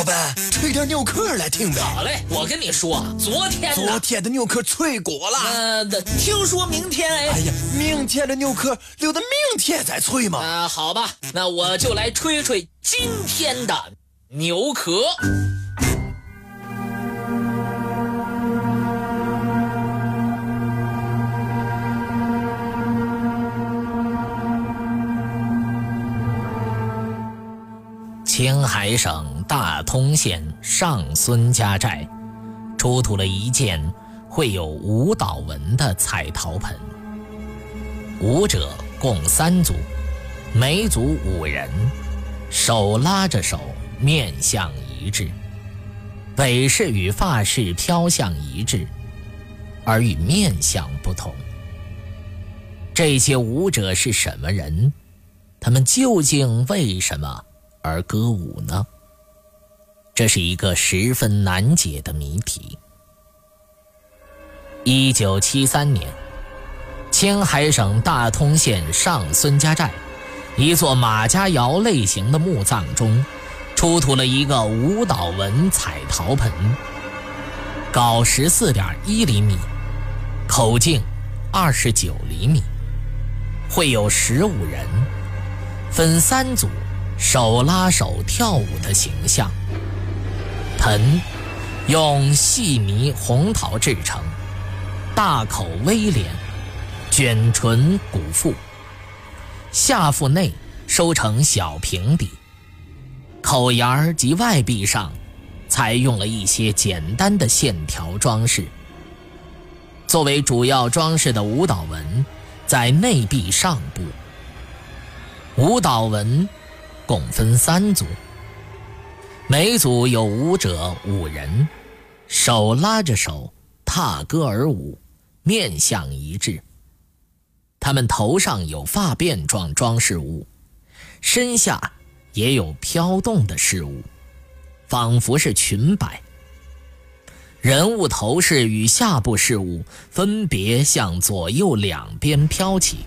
老板，吹点牛壳来听的。好嘞，我跟你说，昨天昨天的牛壳脆骨了。呃，听说明天哎。哎呀，明天的牛壳留到明天再吹嘛。啊，好吧，那我就来吹吹今天的牛壳。青海省大通县上孙家寨，出土了一件绘有舞蹈纹的彩陶盆。舞者共三组，每组五人，手拉着手，面相一致，尾饰与发饰飘向一致，而与面相不同。这些舞者是什么人？他们究竟为什么？而歌舞呢？这是一个十分难解的谜题。一九七三年，青海省大通县上孙家寨一座马家窑类型的墓葬中，出土了一个舞蹈纹彩陶盆，高十四点一厘米，口径二十九厘米，会有十五人，分三组。手拉手跳舞的形象。盆用细泥红陶制成，大口微脸，卷唇鼓腹，下腹内收成小平底，口沿儿及外壁上采用了一些简单的线条装饰。作为主要装饰的舞蹈纹在内壁上部。舞蹈纹。共分三组，每组有舞者五人，手拉着手，踏歌而舞，面相一致。他们头上有发辫状装饰物，身下也有飘动的事物，仿佛是裙摆。人物头饰与下部饰物分别向左右两边飘起，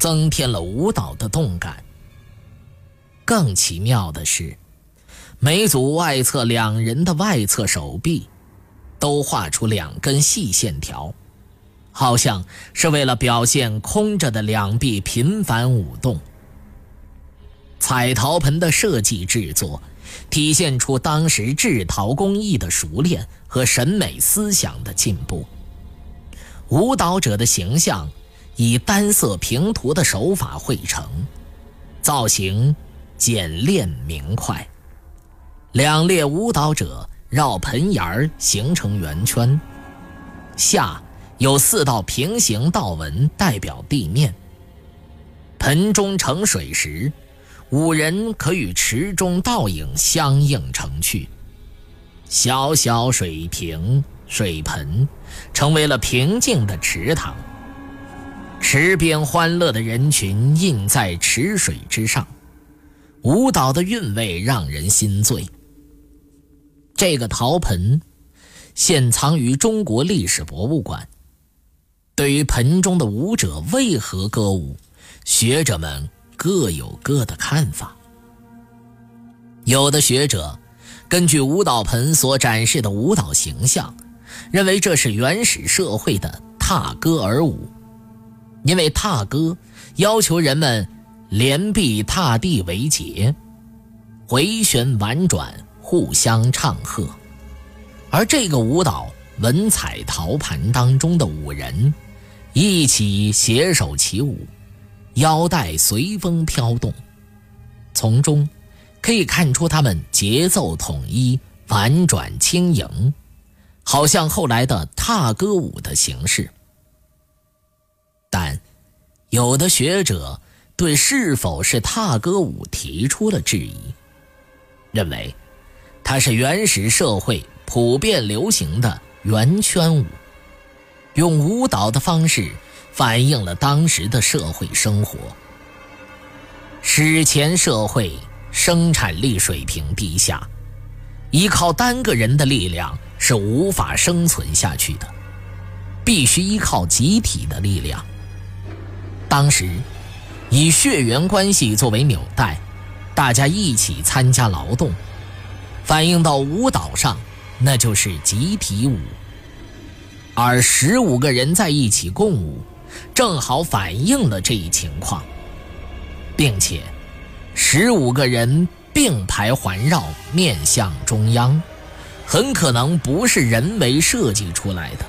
增添了舞蹈的动感。更奇妙的是，每组外侧两人的外侧手臂，都画出两根细线条，好像是为了表现空着的两臂频繁舞动。彩陶盆的设计制作，体现出当时制陶工艺的熟练和审美思想的进步。舞蹈者的形象以单色平涂的手法绘成，造型。简练明快，两列舞蹈者绕盆沿儿形成圆圈，下有四道平行道纹代表地面。盆中盛水时，五人可与池中倒影相映成趣。小小水瓶、水盆成为了平静的池塘，池边欢乐的人群映在池水之上。舞蹈的韵味让人心醉。这个陶盆现藏于中国历史博物馆。对于盆中的舞者为何歌舞，学者们各有各的看法。有的学者根据舞蹈盆所展示的舞蹈形象，认为这是原始社会的踏歌而舞，因为踏歌要求人们。连臂踏地为节，回旋婉转，互相唱和。而这个舞蹈文彩陶盘当中的五人，一起携手起舞，腰带随风飘动，从中可以看出他们节奏统一、婉转轻盈，好像后来的踏歌舞的形式。但有的学者。对是否是踏歌舞提出了质疑，认为它是原始社会普遍流行的圆圈舞，用舞蹈的方式反映了当时的社会生活。史前社会生产力水平低下，依靠单个人的力量是无法生存下去的，必须依靠集体的力量。当时。以血缘关系作为纽带，大家一起参加劳动，反映到舞蹈上，那就是集体舞。而十五个人在一起共舞，正好反映了这一情况，并且十五个人并排环绕，面向中央，很可能不是人为设计出来的，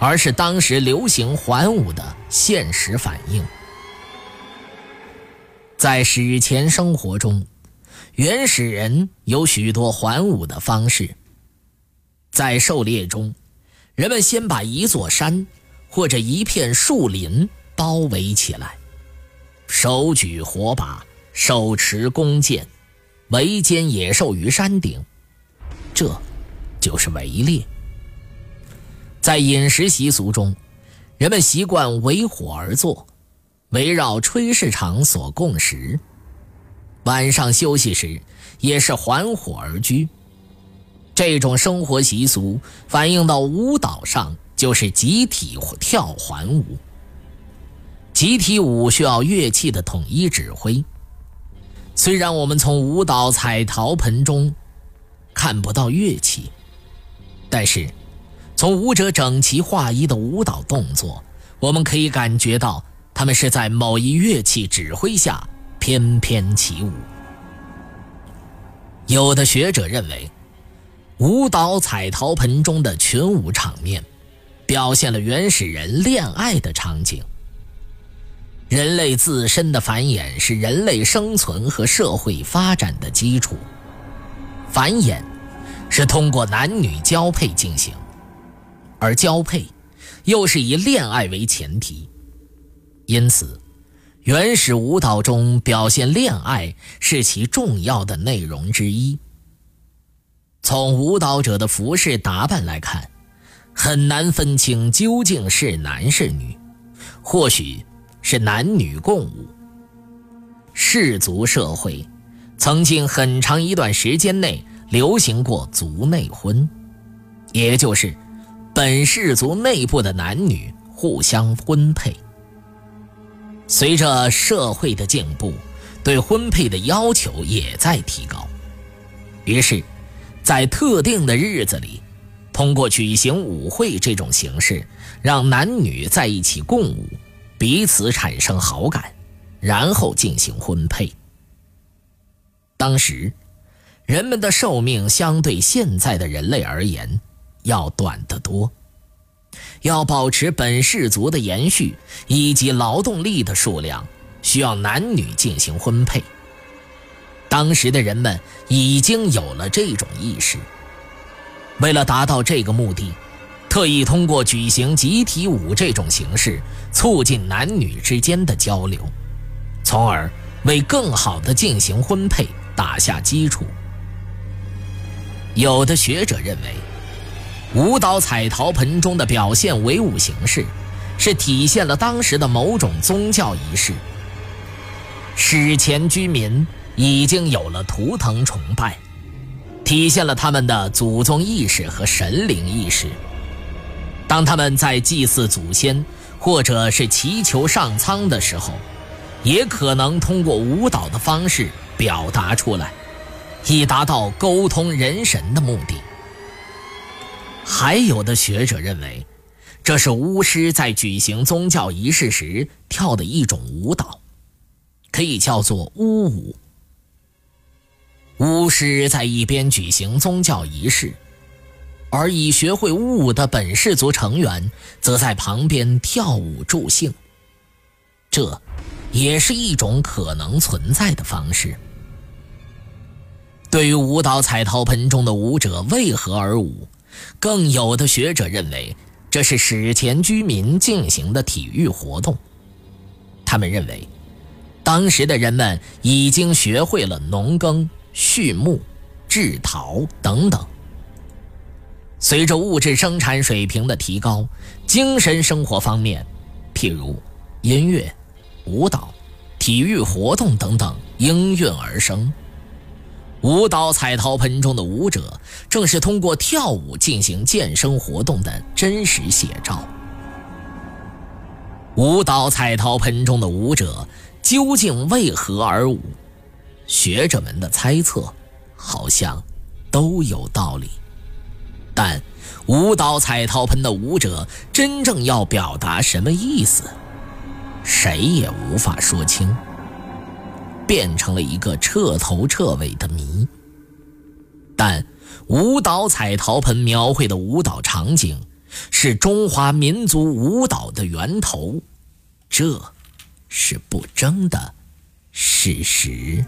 而是当时流行环舞的现实反应。在史前生活中，原始人有许多环舞的方式，在狩猎中。人们先把一座山或者一片树林包围起来，手举火把，手持弓箭，围歼野兽于山顶，这就是围猎。在饮食习俗中，人们习惯围火而坐，围绕炊事场所供食。晚上休息时，也是环火而居。这种生活习俗反映到舞蹈上，就是集体跳环舞。集体舞需要乐器的统一指挥。虽然我们从舞蹈彩陶盆中看不到乐器，但是从舞者整齐划一的舞蹈动作，我们可以感觉到他们是在某一乐器指挥下翩翩起舞。有的学者认为。舞蹈彩陶盆中的群舞场面，表现了原始人恋爱的场景。人类自身的繁衍是人类生存和社会发展的基础，繁衍是通过男女交配进行，而交配又是以恋爱为前提，因此，原始舞蹈中表现恋爱是其重要的内容之一。从舞蹈者的服饰打扮来看，很难分清究竟是男是女，或许是男女共舞。氏族社会曾经很长一段时间内流行过族内婚，也就是本氏族内部的男女互相婚配。随着社会的进步，对婚配的要求也在提高，于是。在特定的日子里，通过举行舞会这种形式，让男女在一起共舞，彼此产生好感，然后进行婚配。当时，人们的寿命相对现在的人类而言要短得多，要保持本氏族的延续以及劳动力的数量，需要男女进行婚配。当时的人们已经有了这种意识。为了达到这个目的，特意通过举行集体舞这种形式，促进男女之间的交流，从而为更好的进行婚配打下基础。有的学者认为，舞蹈彩陶盆中的表现唯舞形式，是体现了当时的某种宗教仪式。史前居民。已经有了图腾崇拜，体现了他们的祖宗意识和神灵意识。当他们在祭祀祖先或者是祈求上苍的时候，也可能通过舞蹈的方式表达出来，以达到沟通人神的目的。还有的学者认为，这是巫师在举行宗教仪式时跳的一种舞蹈，可以叫做巫舞。巫师在一边举行宗教仪式，而已学会巫舞的本氏族成员则在旁边跳舞助兴。这，也是一种可能存在的方式。对于舞蹈彩陶盆中的舞者为何而舞，更有的学者认为这是史前居民进行的体育活动。他们认为，当时的人们已经学会了农耕。畜牧、制陶等等。随着物质生产水平的提高，精神生活方面，譬如音乐、舞蹈、体育活动等等应运而生。舞蹈彩陶盆中的舞者，正是通过跳舞进行健身活动的真实写照。舞蹈彩陶盆中的舞者究竟为何而舞？学者们的猜测，好像都有道理，但舞蹈彩陶盆的舞者真正要表达什么意思，谁也无法说清，变成了一个彻头彻尾的谜。但舞蹈彩陶盆描绘的舞蹈场景，是中华民族舞蹈的源头，这是不争的事实。